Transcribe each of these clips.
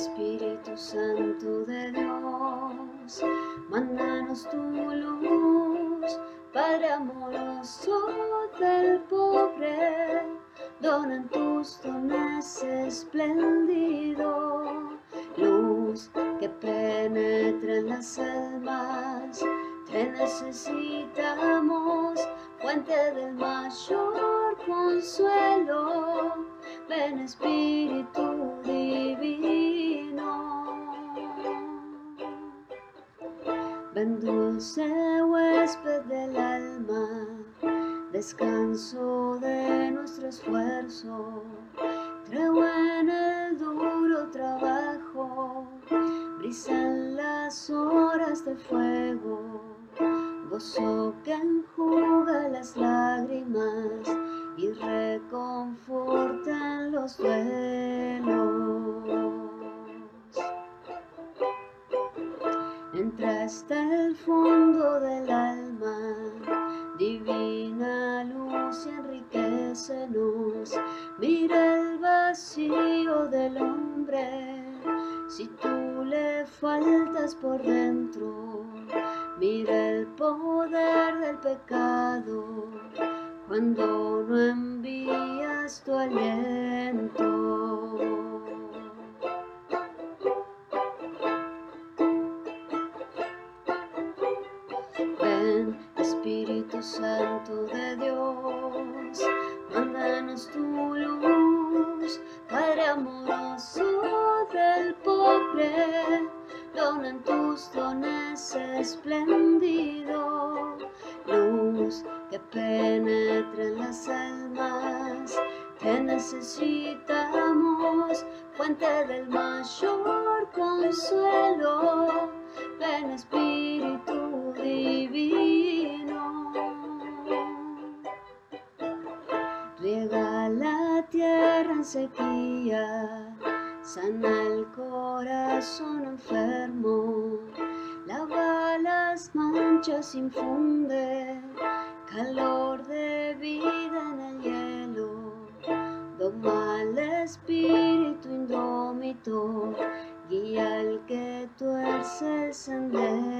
Espíritu Santo de Dios, mándanos tu luz, Padre amoroso del pobre, donan tus dones espléndido, luz que penetra en las almas, te necesitamos, fuente del mayor consuelo, ven Espíritu Ven dulce huésped del alma, descanso de nuestro esfuerzo, creo en el duro trabajo, brisa en las horas de fuego, gozo que enjuga las lágrimas y reconforta los duelos. Entra hasta el fondo del alma, divina luz y enriquecenos. Mira el vacío del hombre, si tú le faltas por dentro. Mira el poder del pecado, cuando no envías tu aliento. Santo de Dios, mándanos tu luz, Padre amoroso del pobre, donan tus dones espléndido, luz que penetra en las almas, te necesitamos, fuente del mayor consuelo, ven Espíritu sequía, sana el corazón enfermo, lava las manchas, infunde calor de vida en el hielo, doma al espíritu indómito, guía al que tuerce el sendero.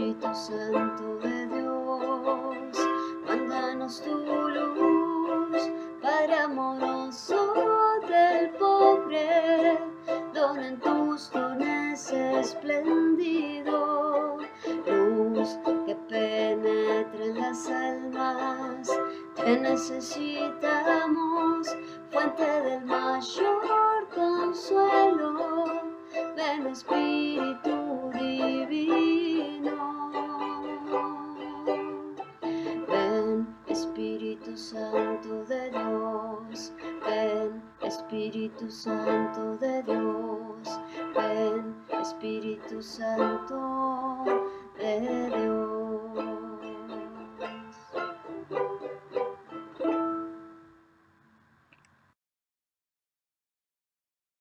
Espíritu Santo de Dios, mándanos tu luz, Padre amoroso del pobre, donen tus dones espléndido, luz que penetra en las almas, te necesitamos, fuente del mayor De Dios, ven Espíritu Santo de Dios.